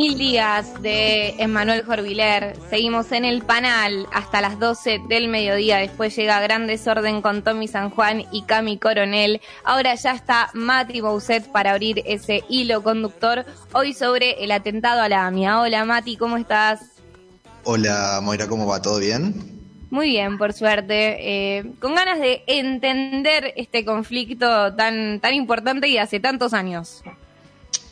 Mil días de Emmanuel Jorviler. Seguimos en el panel hasta las 12 del mediodía. Después llega Gran Desorden con Tommy San Juan y Cami Coronel. Ahora ya está Mati Bousset para abrir ese hilo conductor. Hoy sobre el atentado a la AMIA. Hola Mati, ¿cómo estás? Hola Moira, ¿cómo va? ¿Todo bien? Muy bien, por suerte. Eh, con ganas de entender este conflicto tan, tan importante y hace tantos años.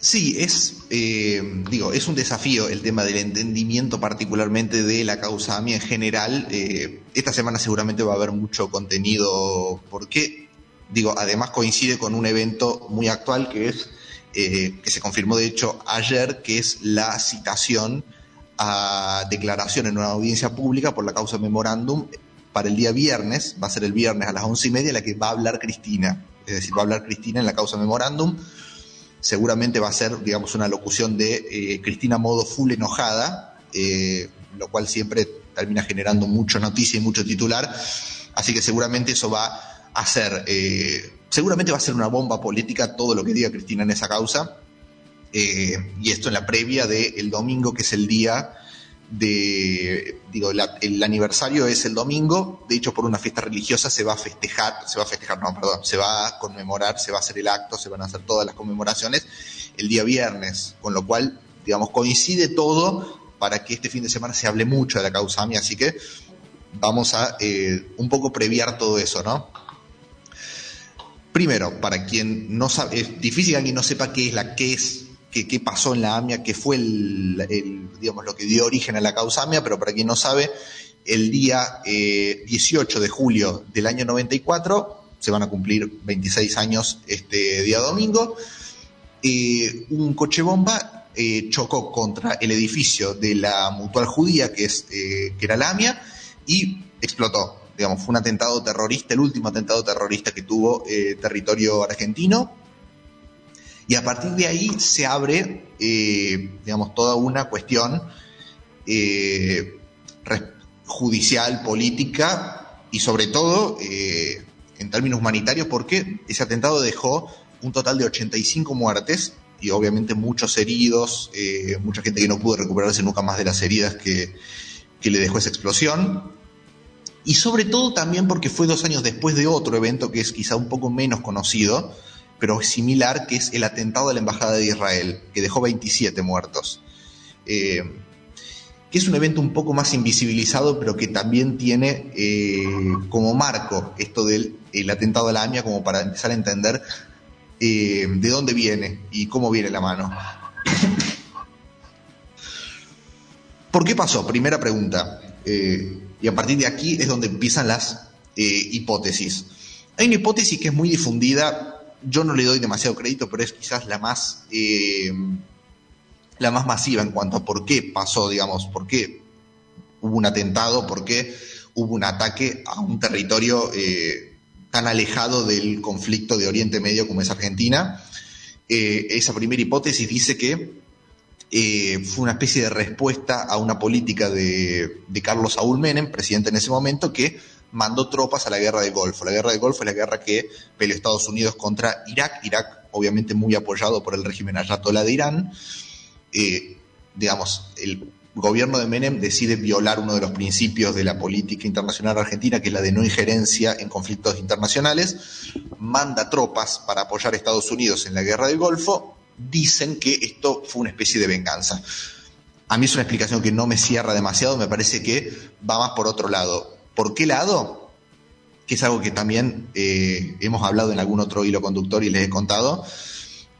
Sí, es, eh, digo, es un desafío el tema del entendimiento particularmente de la causa AMI en general. Eh, esta semana seguramente va a haber mucho contenido porque, digo, además coincide con un evento muy actual que es, que se confirmó de hecho ayer, que es la citación a declaración en una audiencia pública por la causa memorándum para el día viernes, va a ser el viernes a las once y media, la que va a hablar Cristina. Es decir, va a hablar Cristina en la causa memorándum. Seguramente va a ser, digamos, una locución de eh, Cristina modo full enojada, eh, lo cual siempre termina generando mucha noticia y mucho titular. Así que seguramente eso va a ser, eh, seguramente va a ser una bomba política todo lo que diga Cristina en esa causa. Y esto en la previa del domingo, que es el día de, digo, el aniversario es el domingo, de hecho por una fiesta religiosa se va a festejar, se va a festejar, no, perdón, se va a conmemorar, se va a hacer el acto, se van a hacer todas las conmemoraciones el día viernes, con lo cual, digamos, coincide todo para que este fin de semana se hable mucho de la causa AMI, así que vamos a eh, un poco previar todo eso, ¿no? Primero, para quien no sabe, es difícil que alguien no sepa qué es la qué es qué, pasó en la AMIA, qué fue el, digamos, lo que dio origen a la causa AMIA, pero para quien no sabe, el día 18 eh, de julio del año 94, se van a cumplir 26 años este día domingo, eh, un coche bomba eh, chocó contra el edificio de la mutual judía, que, es, que era la AMIA, y explotó. Digamos, fue un atentado terrorista, el último atentado terrorista que tuvo territorio argentino, y a partir de ahí se abre, eh, digamos, toda una cuestión eh, judicial, política y sobre todo eh, en términos humanitarios porque ese atentado dejó un total de 85 muertes y obviamente muchos heridos, mucha gente que no pudo recuperarse nunca más de las heridas que, que le dejó esa explosión. Y sobre todo también porque fue dos años después de otro evento que es quizá un poco menos conocido, pero similar, que es el atentado a la Embajada de Israel, que dejó 27 muertos. Eh, que es un evento un poco más invisibilizado, pero que también tiene eh, como marco esto del el atentado a la AMIA, como para empezar a entender eh, de dónde viene y cómo viene la mano. ¿Por qué pasó? Primera pregunta. y a partir de aquí es donde empiezan las hipótesis. Hay una hipótesis que es muy difundida yo no le doy demasiado crédito, pero es quizás la más, eh, la más masiva en cuanto a por qué pasó, digamos, por qué hubo un atentado, por qué hubo un ataque a un territorio eh, tan alejado del conflicto de Oriente Medio como es Argentina. Eh, esa primera hipótesis dice que fue una especie de respuesta a una política de, de Carlos Saúl Menem, presidente en ese momento, que mandó tropas a la guerra del Golfo. La guerra del Golfo es la guerra que peleó Estados Unidos contra Irak. Irak, obviamente, muy apoyado por el régimen ayatollah de Irán. Eh, digamos, el gobierno de Menem decide violar uno de los principios de la política internacional argentina, que es la de no injerencia en conflictos internacionales, manda tropas para apoyar a Estados Unidos en la guerra del Golfo, dicen que esto fue una especie de venganza. A mí es una explicación que no me cierra demasiado, me parece que va más por otro lado. ¿Por qué lado? Que es algo que también eh, hemos hablado en algún otro hilo conductor y les he contado.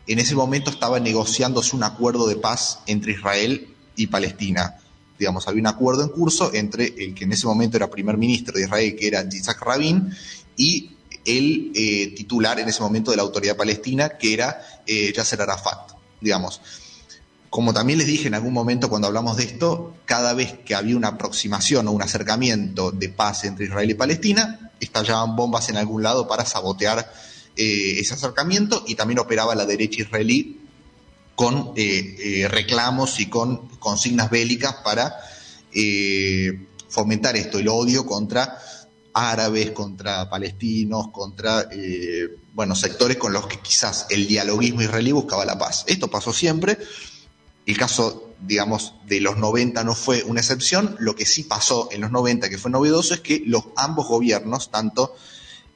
En ese momento estaba negociándose un acuerdo de paz entre Israel y Palestina. Digamos, había un acuerdo en curso entre el que en ese momento era primer ministro de Israel, que era Yitzhak Rabin, y el eh, titular en ese momento de la autoridad palestina, que era eh, Yasser Arafat. Digamos, como también les dije en algún momento cuando hablamos de esto, cada vez que había una aproximación o un acercamiento de paz entre Israel y Palestina, estallaban bombas en algún lado para sabotear eh, ese acercamiento y también operaba la derecha israelí con eh, eh, reclamos y con consignas bélicas para fomentar esto, el odio contra árabes, contra palestinos, contra bueno, sectores con los que quizás el dialoguismo israelí buscaba la paz. Esto pasó siempre El caso, digamos, de los 90 no fue una excepción. Lo que sí pasó en los 90, que fue novedoso, es que los ambos gobiernos, tanto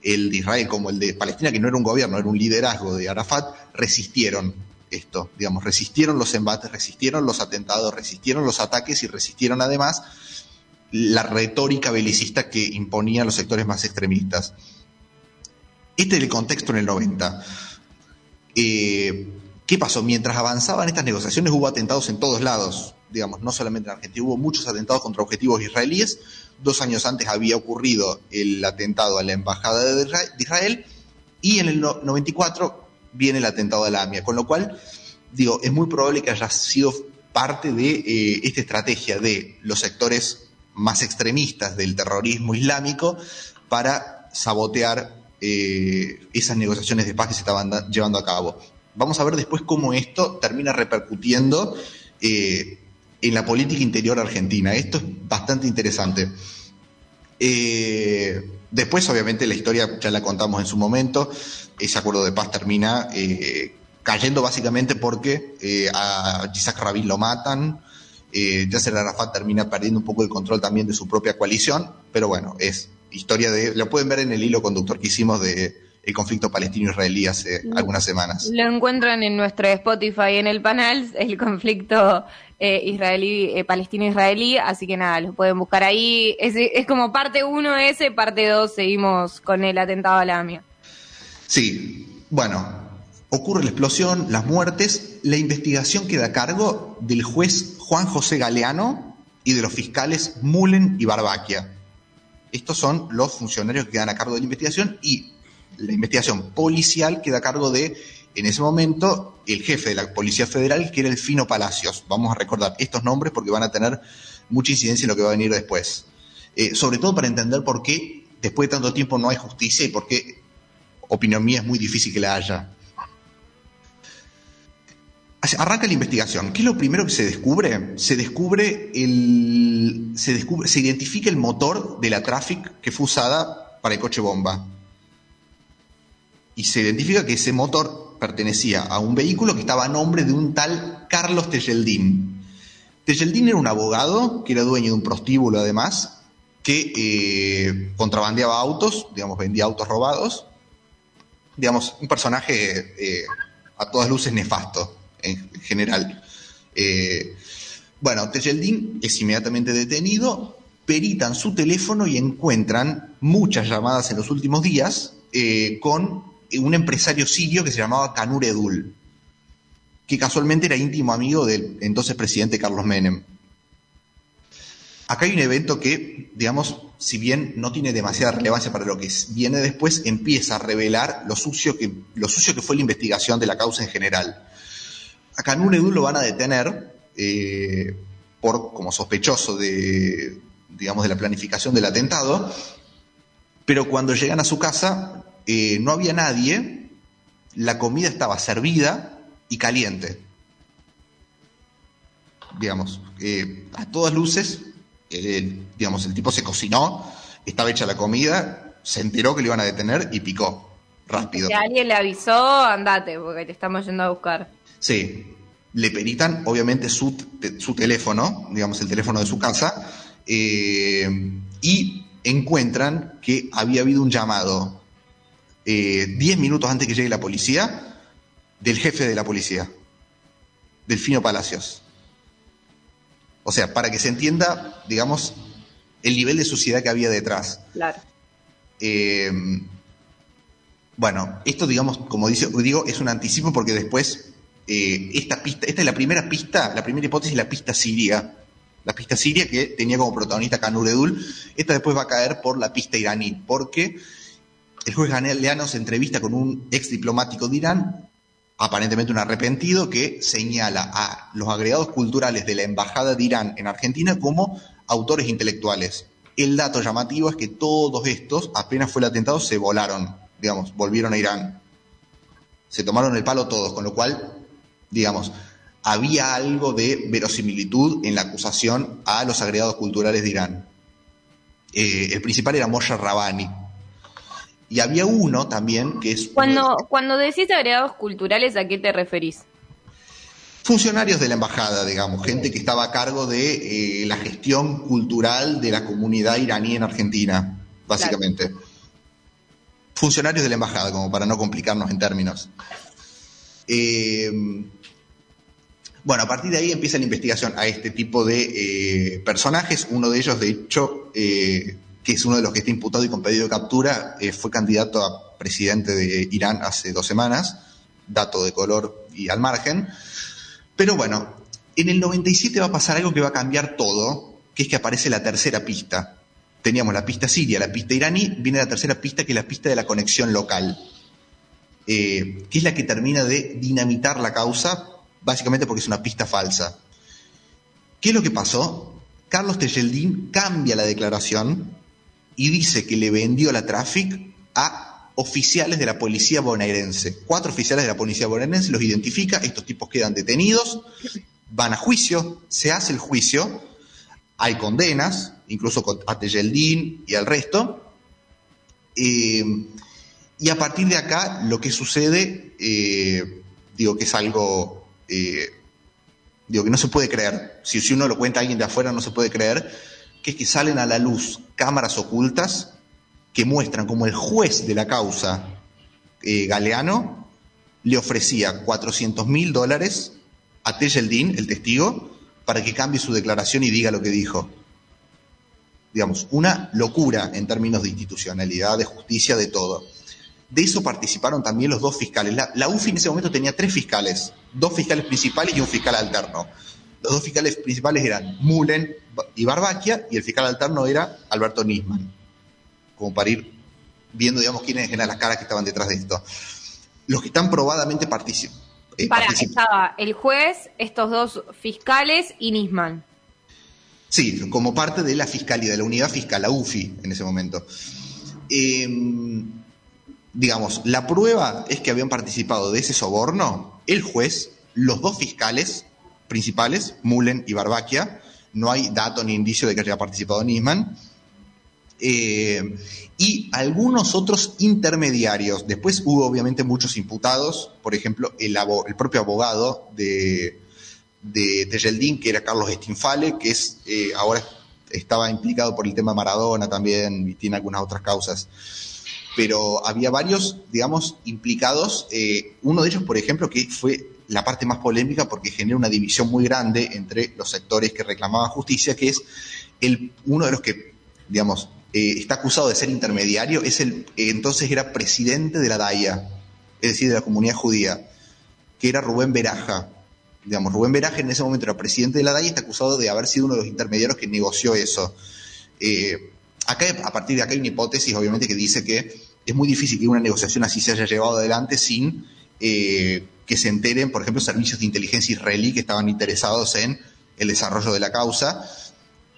el de Israel como el de Palestina, que no era un gobierno, era un liderazgo de Arafat, resistieron esto, digamos, resistieron los embates, resistieron los atentados, resistieron los ataques y resistieron además la retórica belicista que imponían los sectores más extremistas. Este es el contexto en el 90. Eh, ¿Qué pasó? Mientras avanzaban estas negociaciones hubo atentados en todos lados, digamos, no solamente en Argentina, hubo muchos atentados contra objetivos israelíes. Dos años antes había ocurrido el atentado a la Embajada de Israel y en el 94 viene el atentado a la AMIA, con lo cual, digo, es muy probable que haya sido parte de eh, esta estrategia de los sectores más extremistas del terrorismo islámico para sabotear eh, esas negociaciones de paz que se estaban llevando a cabo. Vamos a ver después cómo esto termina repercutiendo eh, en la política interior argentina. Esto es bastante interesante. Eh, después, obviamente, la historia ya la contamos en su momento. Ese acuerdo de paz termina cayendo básicamente porque a Isaac Rabin lo matan. Yasser Arafat termina perdiendo un poco el control también de su propia coalición, pero bueno, es historia de, lo pueden ver en el hilo conductor que hicimos de el conflicto palestino-israelí hace algunas semanas. Lo encuentran en nuestro Spotify en el panel, el conflicto eh, israelí, eh, palestino-israelí, así que nada, lo pueden buscar ahí. Es, es como parte 1 ese, parte 2 seguimos con el atentado a la AMIA. Sí, bueno, ocurre la explosión, las muertes, la investigación queda a cargo del juez Juan José Galeano y de los fiscales Mullen y Barbaquia. Estos son los funcionarios que quedan a cargo de la investigación y la investigación policial queda a cargo de, en ese momento, el jefe de la Policía Federal, que era el Fino Palacios. Vamos a recordar estos nombres porque van a tener mucha incidencia en lo que va a venir después. Eh, sobre todo para entender por qué después de tanto tiempo no hay justicia y por qué, opinión mía, es muy difícil que la haya. Arranca la investigación. ¿Qué es lo primero que se descubre? Se descubre el. Se, descubre, se identifica el motor de la Traffic que fue usada para el coche bomba. Y se identifica que ese motor pertenecía a un vehículo que estaba a nombre de un tal Carlos Tejeldín. Tejeldín era un abogado que era dueño de un prostíbulo además, que eh, contrabandeaba autos, digamos, vendía autos robados. Digamos, un personaje eh, a todas luces nefasto en general. Eh, bueno, Tejeldín es inmediatamente detenido, peritan su teléfono y encuentran muchas llamadas en los últimos días con un empresario sirio que se llamaba Kanur Edul, que casualmente era íntimo amigo del entonces presidente Carlos Menem. Acá hay un evento que, digamos, si bien no tiene demasiada relevancia para lo que viene después, empieza a revelar lo sucio que, lo sucio que fue la investigación de la causa en general. A Canún Edu lo van a detener eh, por, como sospechoso de, digamos, de la planificación del atentado, pero cuando llegan a su casa eh, no había nadie, la comida estaba servida y caliente. Digamos, eh, a todas luces, digamos, el tipo se cocinó, estaba hecha la comida, se enteró que lo iban a detener y picó rápido. Si alguien le avisó, andate, porque te estamos yendo a buscar. Sí, le peritan obviamente su, su teléfono, digamos el teléfono de su casa, eh, y encuentran que había habido un llamado 10 eh, minutos antes que llegue la policía del jefe de la policía, Delfino Palacios. O sea, para que se entienda, digamos, el nivel de suciedad que había detrás. Claro. Eh, bueno, esto, digamos, como dice, digo, es un anticipo porque después eh, esta pista, esta es la primera pista, la primera hipótesis, la pista siria. La pista siria que tenía como protagonista Kanur Edul. Esta después va a caer por la pista iraní, porque el juez Galeano se entrevista con un ex diplomático de Irán, aparentemente un arrepentido, que señala a los agregados culturales de la Embajada de Irán en Argentina como autores intelectuales. El dato llamativo es que todos estos, apenas fue el atentado, se volaron, digamos, volvieron a Irán. Se tomaron el palo todos, con lo cual digamos, había algo de verosimilitud en la acusación a los agregados culturales de Irán. Eh, el principal era Moshe Rabani. Y había uno también que es... Cuando, cuando decís agregados culturales, ¿a qué te referís? funcionarios de la embajada, digamos, gente que estaba a cargo de eh, la gestión cultural de la comunidad iraní en Argentina, básicamente. Funcionarios de la embajada, como para no complicarnos en términos. Eh, bueno, a partir de ahí empieza la investigación a este tipo de eh, personajes. Uno de ellos, de hecho, que es uno de los que está imputado y con pedido de captura, fue candidato a presidente de Irán hace dos semanas, dato de color y al margen. Pero bueno, en el 97 va a pasar algo que va a cambiar todo, que es que aparece la tercera pista. Teníamos la pista siria, la pista iraní, viene la tercera pista que es la pista de la conexión local, eh, que es la que termina de dinamitar la causa, básicamente porque es una pista falsa. ¿Qué es lo que pasó? Carlos Tejeldín cambia la declaración y dice que le vendió la Traffic a oficiales de la policía bonaerense. Cuatro oficiales de la policía bonaerense los identifica, estos tipos quedan detenidos, van a juicio, se hace el juicio, hay condenas, incluso a Tejeldín y al resto. Eh, y a partir de acá lo que sucede, eh, digo que es algo, eh, digo que no se puede creer. Si, si uno lo cuenta a alguien de afuera no se puede creer, que es que salen a la luz cámaras ocultas que muestran como el juez de la causa eh, Galeano le ofrecía 400 mil dólares a Tejeldín, el testigo, para que cambie su declaración y diga lo que dijo. Digamos, una locura en términos de institucionalidad, de justicia, de todo. De eso participaron también los dos fiscales. La, la, UFI en ese momento tenía tres fiscales, dos fiscales principales y un fiscal alterno. Los dos fiscales principales eran Mullen y Barbaquia y el fiscal alterno era Alberto Nisman como para ir viendo, digamos, quiénes eran las caras que estaban detrás de esto. Los que están probadamente participan. Eh, para, estaba el juez, estos dos fiscales y Nisman. Sí, como parte de la fiscalía, de la unidad fiscal, la UFI, en ese momento. Em, digamos, la prueba es que habían participado de ese soborno el juez, los dos fiscales principales, Mullen y Barbaquia, no hay dato ni indicio de que haya participado Nisman, eh, y algunos otros intermediarios. Después hubo obviamente muchos imputados, por ejemplo, el, propio abogado de, de Tejeldín, que era Carlos Estinfale, que es eh, ahora estaba implicado por el tema Maradona también y tiene algunas otras causas. Pero había varios, digamos, implicados. Eh, uno de ellos, por ejemplo, que fue la parte más polémica porque genera una división muy grande entre los sectores que reclamaban justicia, que es el, uno de los que, digamos, eh, está acusado de ser intermediario, es el, eh, entonces era presidente de la DAIA, es decir, de la comunidad judía, que era Rubén Beraja. Digamos, Rubén Beraja en ese momento era presidente de la DAIA y está acusado de haber sido uno de los intermediarios que negoció eso. Eh, acá, a partir de acá hay una hipótesis, obviamente, que dice que es muy difícil que una negociación así se haya llevado adelante sin que se enteren, por ejemplo, servicios de inteligencia israelí que estaban interesados en el desarrollo de la causa,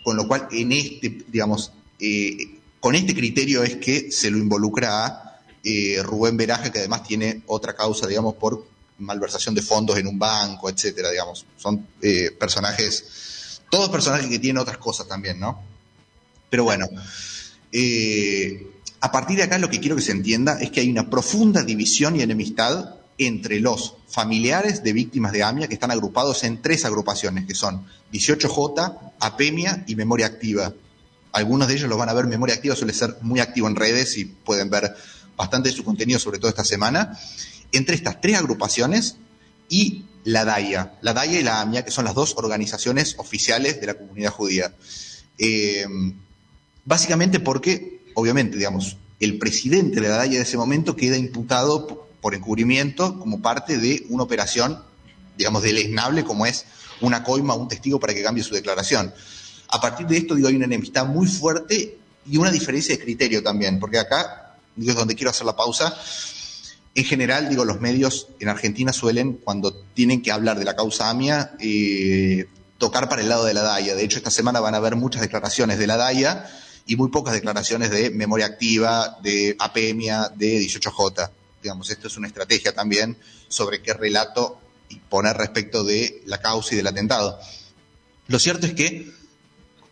con lo cual en este, digamos, eh, con este criterio es que se lo involucra a eh, Rubén Veraje, que además tiene otra causa, digamos, por malversación de fondos en un banco, etcétera, digamos. Son eh, personajes, todos personajes que tienen otras cosas también, ¿no? Pero bueno, a partir de acá lo que quiero que se entienda es que hay una profunda división y enemistad entre los familiares de víctimas de AMIA que están agrupados en tres agrupaciones, que son 18J, APEMIA y Memoria Activa. Algunos de ellos los van a ver. Memoria Activa suele ser muy activo en redes y pueden ver bastante de su contenido, sobre todo esta semana. Entre estas tres agrupaciones y la DAIA, la DAIA y la AMIA, que son las dos organizaciones oficiales de la comunidad judía. Eh, básicamente porque, obviamente, digamos, el presidente de la DAIA de ese momento queda imputado por encubrimiento como parte de una operación, digamos, deleznable como es una coima, un testigo para que cambie su declaración. A partir de esto, digo, hay una enemistad muy fuerte y una diferencia de criterio también, porque acá, digo, es donde quiero hacer la pausa. En general, digo, los medios en Argentina suelen, cuando tienen que hablar de la causa AMIA, eh, tocar para el lado de la DAIA. De hecho, esta semana van a haber muchas declaraciones de la DAIA y muy pocas declaraciones de memoria activa, de APEMIA, de 18J. Digamos, esto es una estrategia también sobre qué relato poner respecto de la causa y del atentado. Lo cierto es que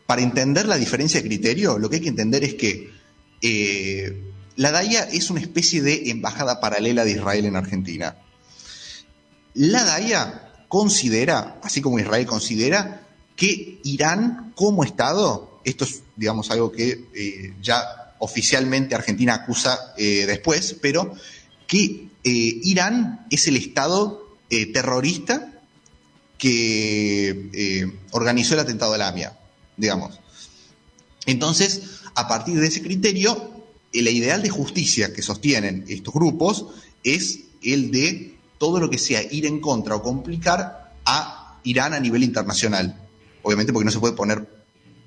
para entender la diferencia de criterio, lo que hay que entender es que eh, la DAIA es una especie de embajada paralela de Israel en Argentina. La DAIA considera, así como Israel considera, que Irán como Estado, esto es, digamos, algo que eh, ya oficialmente Argentina acusa eh, después, pero que eh, Irán es el Estado terrorista que organizó el atentado de la AMIA, digamos. Entonces, a partir de ese criterio, el ideal de justicia que sostienen estos grupos es el de todo lo que sea ir en contra o complicar a Irán a nivel internacional. Obviamente porque no se puede poner,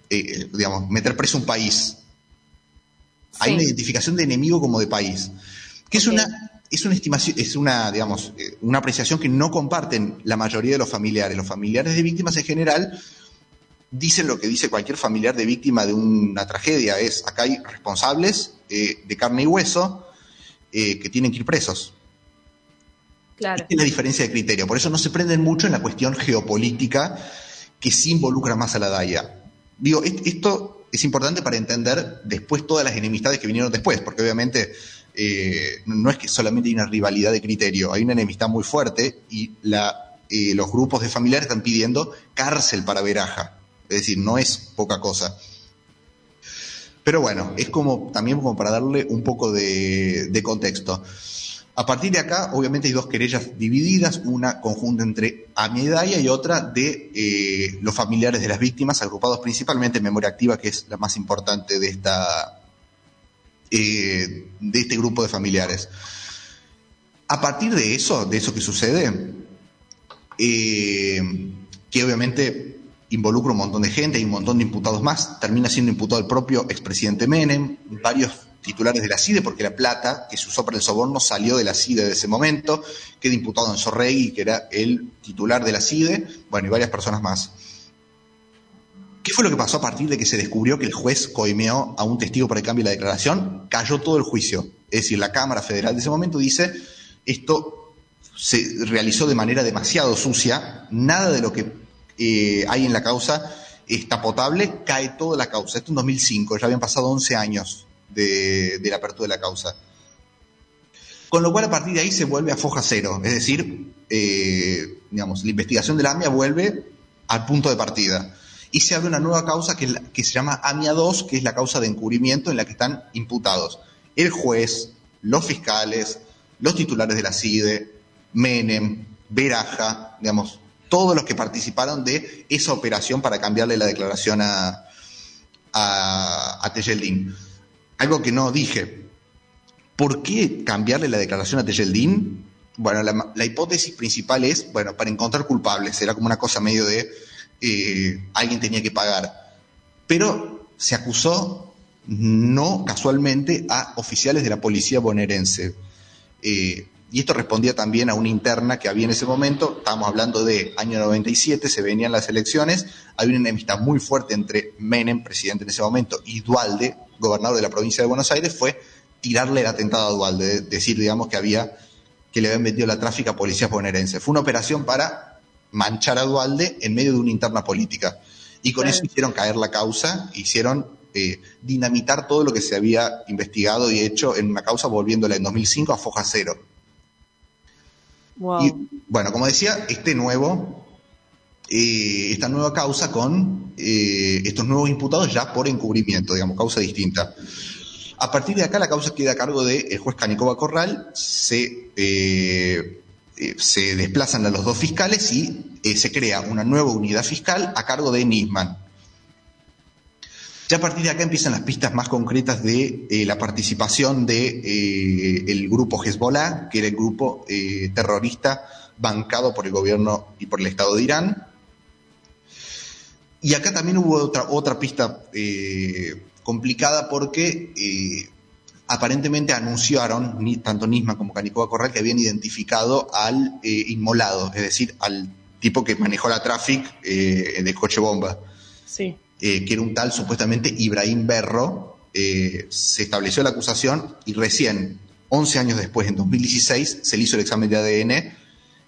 eh, digamos, meter preso un país. Hay una identificación de enemigo como de país. Que es una es una estimación, es una, digamos, eh, una apreciación que no comparten la mayoría de los familiares. Los familiares de víctimas en general dicen lo que dice cualquier familiar de víctima de una tragedia, es acá hay responsables eh, de carne y hueso eh, que tienen que ir presos. Claro. es la diferencia de criterio. Por eso no se prenden mucho en la cuestión geopolítica que sí involucra más a la DAIA. Digo, esto es importante para entender después todas las enemistades que vinieron después, porque obviamente eh, no es que solamente hay una rivalidad de criterio, hay una enemistad muy fuerte y la, los grupos de familiares están pidiendo cárcel para Veraja. Es decir, no es poca cosa. Pero bueno, es como también como para darle un poco de, contexto. A partir de acá, obviamente hay dos querellas divididas, una conjunta entre Amiedaya y otra de eh, los familiares de las víctimas, agrupados principalmente en memoria activa, que es la más importante de esta eh, de este grupo de familiares. A partir de eso, de eso que sucede, eh, que obviamente involucra un montón de gente, hay un montón de imputados más, termina siendo imputado el propio expresidente Menem, varios titulares de la CIDE, porque la plata que se usó para el soborno salió de la CIDE de ese momento, queda imputado en Sorregui, que era el titular de la CIDE, bueno, y varias personas más. ¿Qué fue lo que pasó a partir de que se descubrió que el juez coimeó a un testigo para el cambio de la declaración? Cayó todo el juicio. Es decir, la Cámara Federal de ese momento dice, esto se realizó de manera demasiado sucia, nada de lo que eh, hay en la causa está potable, cae toda la causa. Esto en 2005, ya habían pasado 11 años de, la apertura de la causa. Con lo cual a partir de ahí se vuelve a foja cero, es decir, eh, digamos, la investigación de la AMIA vuelve al punto de partida. Y se abre una nueva causa que, que se llama AMIA 2, que es la causa de encubrimiento en la que están imputados el juez, los fiscales, los titulares de la CIDE, Menem, Veraja, digamos, todos los que participaron de esa operación para cambiarle la declaración a, a, a Tejeldín. Algo que no dije. ¿Por qué cambiarle la declaración a Tejeldín? Bueno, la, hipótesis principal es, bueno, para encontrar culpables. Era como una cosa medio de eh, alguien tenía que pagar. Pero se acusó no casualmente a oficiales de la policía bonaerense. Eh, y esto respondía también a una interna que había en ese momento, estábamos hablando de año 97, se venían las elecciones, había una enemistad muy fuerte entre Menem, presidente en ese momento, y Dualde, gobernador de la provincia de Buenos Aires, fue tirarle el atentado a Dualde, decir, digamos, que había que le habían vendido la tráfica a policías bonaerenses. Fue una operación para manchar a Dualde en medio de una interna política. Y con eso hicieron caer la causa, hicieron eh, dinamitar todo lo que se había investigado y hecho en una causa, volviéndola en 2005 a foja cero. Y, bueno, como decía, este nuevo, eh, esta nueva causa con eh, estos nuevos imputados ya por encubrimiento, digamos, causa distinta. A partir de acá la causa queda a cargo del juez Canicova Corral, se, eh, se desplazan a los dos fiscales y se crea una nueva unidad fiscal a cargo de Nisman. Ya a partir de acá empiezan las pistas más concretas de eh, la participación del de, eh, el grupo Hezbollah, que era el grupo eh, terrorista bancado por el gobierno y por el Estado de Irán. Y acá también hubo otra, otra pista complicada porque aparentemente anunciaron, tanto Nisma como Canicoba Corral, que habían identificado al inmolado, es decir, al tipo que manejó la traffic de coche bomba. Sí. Eh, que era un tal supuestamente Ibrahim Berro, eh, se estableció la acusación y recién, 11 años después, en 2016, se le hizo el examen de ADN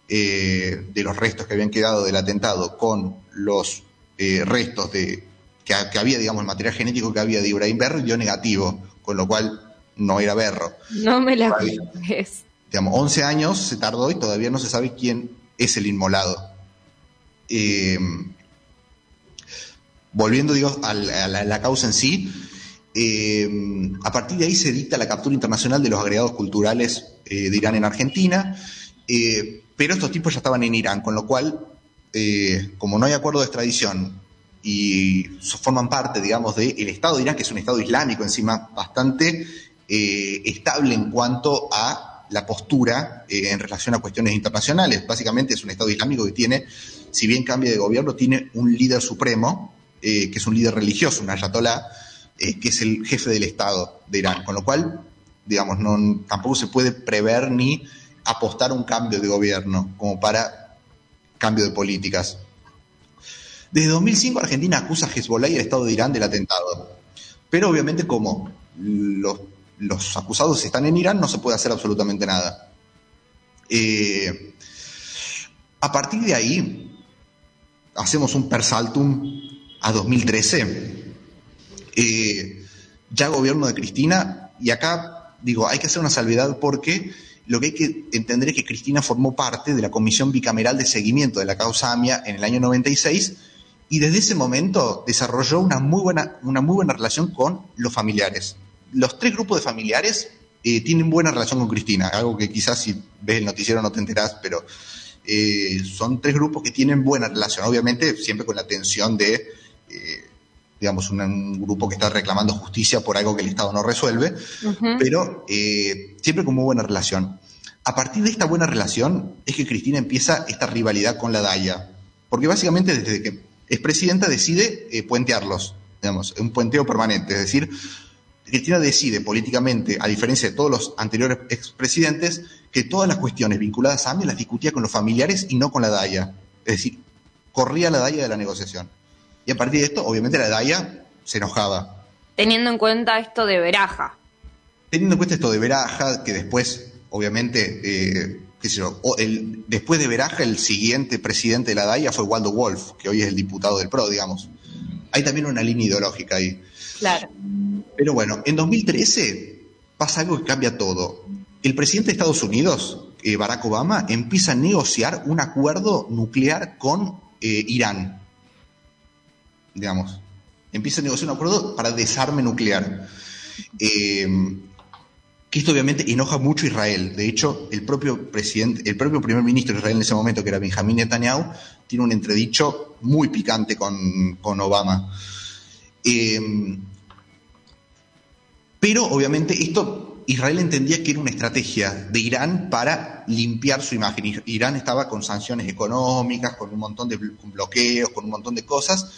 eh, de los restos que habían quedado del atentado con los restos de que, había, digamos, el material genético que había de Ibrahim Berro y dio negativo, con lo cual no era Berro. No me la Digamos, 11 años se tardó y todavía no se sabe quién es el inmolado. Eh, volviendo digo, a, la, causa en sí, eh, a partir de ahí se dicta la captura internacional de los agregados culturales de Irán en Argentina, pero estos tipos ya estaban en Irán, con lo cual, como no hay acuerdo de extradición y forman parte, digamos, del Estado de Irán, que es un Estado islámico encima bastante estable en cuanto a la postura eh, en relación a cuestiones internacionales. Básicamente es un Estado islámico que tiene, si bien cambia de gobierno, tiene un líder supremo, eh, que es un líder religioso, un ayatolá, eh, que es el jefe del Estado de Irán. Con lo cual, digamos, no, tampoco se puede prever ni apostar a un cambio de gobierno como para cambio de políticas. Desde 2005 Argentina acusa a Hezbollah y al Estado de Irán del atentado. Pero obviamente como los los acusados están en Irán, no se puede hacer absolutamente nada. Eh, a partir de ahí, hacemos un persaltum a 2013, eh, ya gobierno de Cristina, y acá digo, hay que hacer una salvedad porque lo que hay que entender es que Cristina formó parte de la Comisión Bicameral de Seguimiento de la causa AMIA en el año 96 y desde ese momento desarrolló una muy buena, una muy buena relación con los familiares los tres grupos de familiares eh, tienen buena relación con Cristina, algo que quizás si ves el noticiero no te enterás, pero eh, son tres grupos que tienen buena relación, obviamente siempre con la tensión de, eh, digamos, un, grupo que está reclamando justicia por algo que el Estado no resuelve, pero siempre con muy buena relación. A partir de esta buena relación es que Cristina empieza esta rivalidad con la DAIA, porque básicamente desde que es presidenta decide puentearlos, digamos, un puenteo permanente, es decir, Cristina decide políticamente, a diferencia de todos los anteriores expresidentes, que todas las cuestiones vinculadas a AMIA las discutía con los familiares y no con la DAIA. Es decir, corría la DAIA de la negociación. Y a partir de esto, obviamente, la DAIA se enojaba. Teniendo en cuenta esto de Veraja. Teniendo en cuenta esto de Veraja, que después, obviamente, eh, qué sé yo, el, después de Veraja, el siguiente presidente de la DAIA fue Waldo Wolf, que hoy es el diputado del PRO, digamos. Hay también una línea ideológica ahí. Claro. Pero bueno, en 2013 pasa algo que cambia todo. El presidente de Estados Unidos, eh, Barack Obama, empieza a negociar un acuerdo nuclear con eh, Irán. Digamos. Empieza a negociar un acuerdo para desarme nuclear. Eh, que esto obviamente enoja mucho a Israel. De hecho, el propio presidente, el propio primer ministro de Israel en ese momento, que era Benjamin Netanyahu, tiene un entredicho muy picante con, con Obama. Eh, pero obviamente esto Israel entendía que era una estrategia de Irán para limpiar su imagen. Irán estaba con sanciones económicas, con un montón de bloqueos, con un montón de cosas.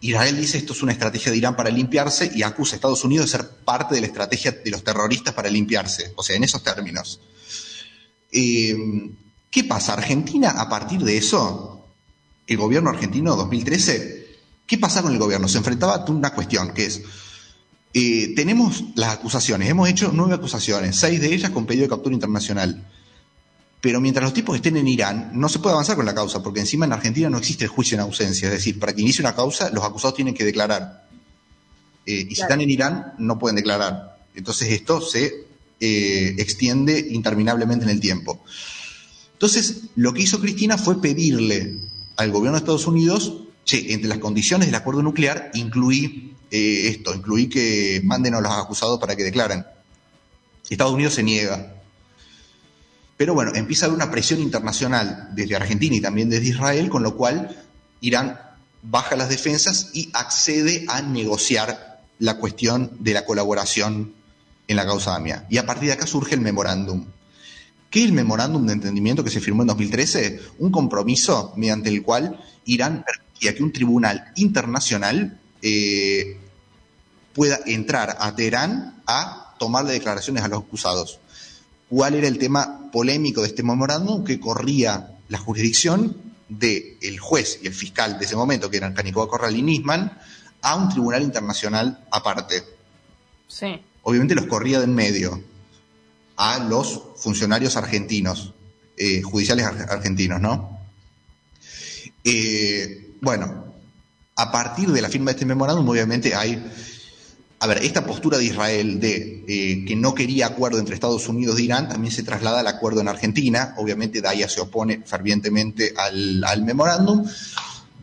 Israel dice esto es una estrategia de Irán para limpiarse y acusa a Estados Unidos de ser parte de la estrategia de los terroristas para limpiarse. O sea, en esos términos. Eh, ¿Qué pasa? Argentina, a partir de eso, el gobierno argentino 2013, ¿qué pasa con el gobierno? Se enfrentaba a una cuestión que es eh, tenemos las acusaciones, hemos hecho nueve acusaciones, seis de ellas con pedido de captura internacional. Pero mientras los tipos estén en Irán, no se puede avanzar con la causa, porque encima en Argentina no existe el juicio en ausencia. Es decir, para que inicie una causa, los acusados tienen que declarar. Eh, y si están en Irán, no pueden declarar. Entonces esto se eh, extiende interminablemente en el tiempo. Entonces, lo que hizo Cristina fue pedirle al gobierno de Estados Unidos, che, entre las condiciones del acuerdo nuclear, incluir eh, esto, incluí que manden a los acusados para que declaren. Estados Unidos se niega. Pero bueno, empieza a haber una presión internacional desde Argentina y también desde Israel, con lo cual Irán baja las defensas y accede a negociar la cuestión de la colaboración en la causa AMIA. Y a partir de acá surge el memorándum. ¿Qué es el memorándum de entendimiento que se firmó en 2013? Un compromiso mediante el cual Irán permitía que un tribunal internacional eh, pueda entrar a Teherán a tomarle declaraciones a los acusados. ¿Cuál era el tema polémico de este memorándum? Que corría la jurisdicción del juez y el fiscal de ese momento, que eran Canicoa Corral y Nisman, a un tribunal internacional aparte. Sí. Obviamente los corría de en medio a los funcionarios argentinos, eh, judiciales argentinos, ¿no? Eh, bueno, a partir de la firma de este memorándum, obviamente hay a ver, esta postura de Israel de eh, que no quería acuerdo entre Estados Unidos e Irán también se traslada al acuerdo en Argentina. Obviamente, Daya se opone fervientemente al, memorándum.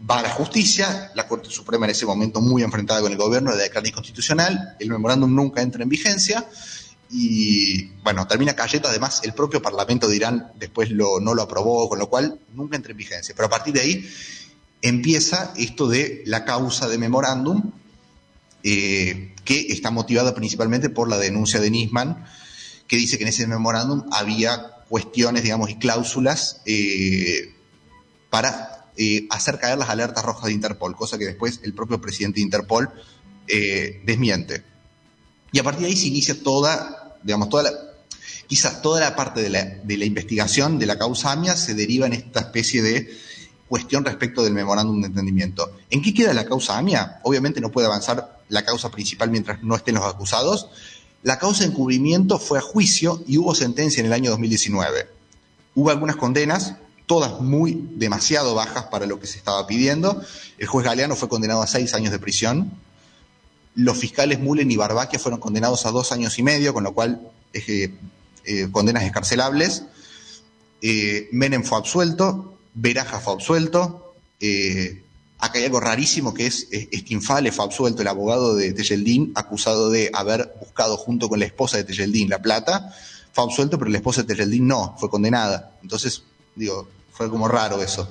Va a la justicia, la Corte Suprema en ese momento muy enfrentada con el gobierno de declarar inconstitucional. El memorándum nunca entra en vigencia. Y bueno, termina cayendo. Además, el propio Parlamento de Irán después lo, no lo aprobó, con lo cual nunca entra en vigencia. Pero a partir de ahí empieza esto de la causa de memorándum, eh, que está motivada principalmente por la denuncia de Nisman, que dice que en ese memorándum había cuestiones, digamos, y cláusulas eh, para eh, hacer caer las alertas rojas de Interpol, cosa que después el propio presidente de Interpol desmiente. Y a partir de ahí se inicia toda, digamos, toda la, quizás toda la parte de la, de la investigación de la causa AMIA se deriva en esta especie de cuestión respecto del memorándum de entendimiento. ¿En qué queda la causa AMIA? Obviamente no puede avanzar la causa principal mientras no estén los acusados. La causa de encubrimiento fue a juicio y hubo sentencia en el año 2019. Hubo algunas condenas, todas muy demasiado bajas para lo que se estaba pidiendo. El juez Galeano fue condenado a seis años de prisión. Los fiscales Mullen y Barbaquia fueron condenados a dos años y medio, con lo cual eh, eh, condenas escarcelables. Eh, Menem fue absuelto, Veraja fue absuelto, Acá hay algo rarísimo que es, Stinfale fue absuelto, el abogado de Tejeldín, acusado de haber buscado junto con la esposa de Tejeldín la plata. Fue absuelto, pero la esposa de Tejeldín no, fue condenada. Entonces, digo, fue como raro eso.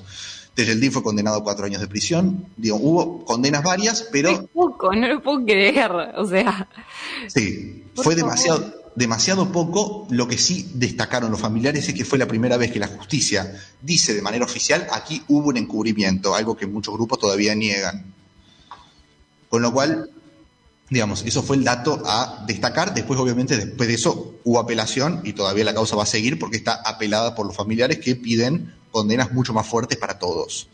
Tejeldín fue condenado a cuatro años de prisión. Digo, hubo condenas varias, pero. Es poco, no lo puedo creer. O sea. Sí, fue demasiado demasiado poco. Lo que sí destacaron los familiares es que fue la primera vez que la justicia dice de manera oficial aquí hubo un encubrimiento, algo que muchos grupos todavía niegan. Con lo cual, digamos, eso fue el dato a destacar. Después, obviamente, después de eso hubo apelación y todavía la causa va a seguir porque está apelada por los familiares que piden condenas mucho más fuertes para todos.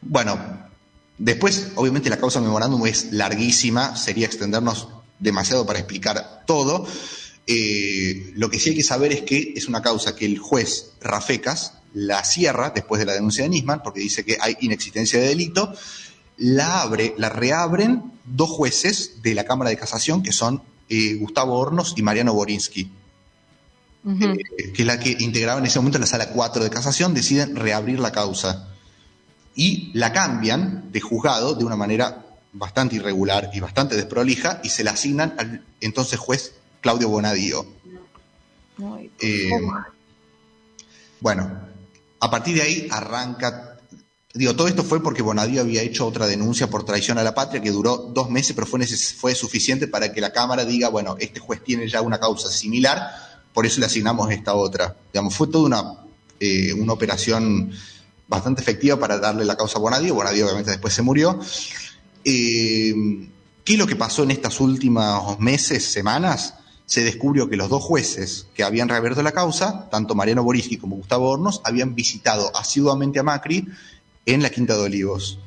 Bueno, después, obviamente, la causa memorándum es larguísima, sería extendernos demasiado para explicar todo. Eh, lo que sí hay que saber es que es una causa que el juez Rafecas la cierra después de la denuncia de Nisman, porque dice que hay inexistencia de delito, la abre, la reabren dos jueces de la Cámara de Casación, que son eh, Gustavo Hornos y Mariano Borinsky, eh, que es la que integraba en ese momento la sala 4 de casación, deciden reabrir la causa. Y la cambian de juzgado de una manera bastante irregular y bastante desprolija y se la asignan al entonces juez Claudio Bonadío. Eh, bueno, a partir de ahí arranca. Digo, todo esto fue porque Bonadío había hecho otra denuncia por traición a la patria que duró dos meses, pero fue, fue suficiente para que la Cámara diga, bueno, este juez tiene ya una causa similar, por eso le asignamos esta otra. Fue toda una, eh, una operación bastante efectiva para darle la causa a Bonadío. Bonadío obviamente después se murió. Eh, ¿Qué es lo que pasó en estos últimos meses, semanas? Se descubrió que los dos jueces que habían reabierto la causa, tanto Mariano Boriski como Gustavo Hornos, habían visitado asiduamente a Macri en la Quinta de Olivos.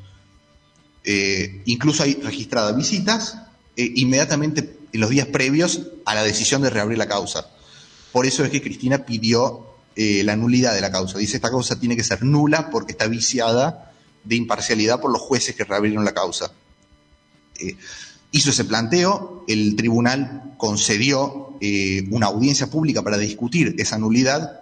Eh, incluso hay registradas visitas inmediatamente en los días previos a la decisión de reabrir la causa. Por eso es que Cristina pidió la nulidad de la causa. Dice esta causa tiene que ser nula porque está viciada de imparcialidad por los jueces que reabrieron la causa. Eh, hizo ese planteo, el tribunal concedió eh, una audiencia pública para discutir esa nulidad,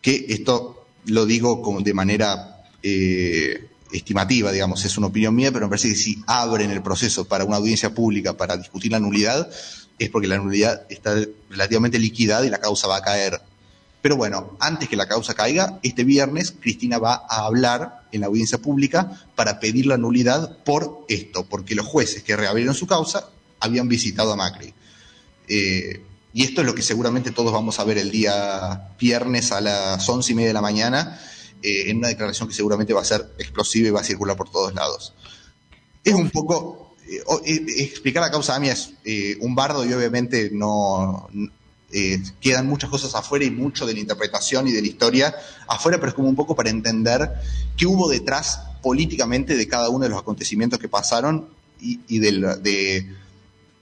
que esto lo digo de manera eh, estimativa, digamos, es una opinión mía, pero me parece que si abren el proceso para una audiencia pública para discutir la nulidad, es porque la nulidad está relativamente liquidada y la causa va a caer. Pero bueno, antes que la causa caiga, este viernes Cristina va a hablar en la audiencia pública para pedir la nulidad por esto, porque los jueces que reabrieron su causa habían visitado a Macri. Eh, y esto es lo que seguramente todos vamos a ver el día viernes a las once y media de la mañana, eh, en una declaración que seguramente va a ser explosiva y va a circular por todos lados. Es un poco, explicar la causa a mí es un bardo y obviamente no, eh, quedan muchas cosas afuera y mucho de la interpretación y de la historia afuera, pero es como un poco para entender qué hubo detrás políticamente de cada uno de los acontecimientos que pasaron y, de,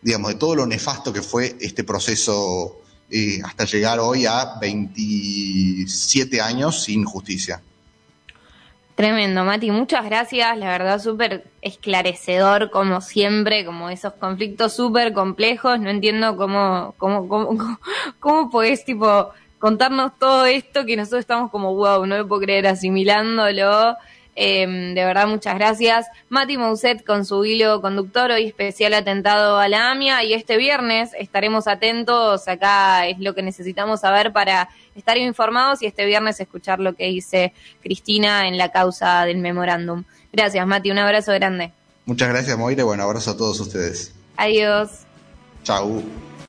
digamos, de todo lo nefasto que fue este proceso eh, hasta llegar hoy a 27 años sin justicia. Tremendo, Mati, muchas gracias, la verdad súper esclarecedor como siempre, como esos conflictos súper complejos, no entiendo cómo, cómo, cómo, cómo, podés tipo contarnos todo esto que nosotros estamos como wow, no lo puedo creer asimilándolo. Eh, de verdad, muchas gracias. Mati Mousset con su hilo conductor, hoy especial atentado a la AMIA y este viernes estaremos atentos, acá es lo que necesitamos saber para estar informados y este viernes escuchar lo que dice Cristina en la causa del memorándum. Gracias, Mati, un abrazo grande. Muchas gracias, Moira, bueno, abrazo a todos ustedes. Adiós. Chau.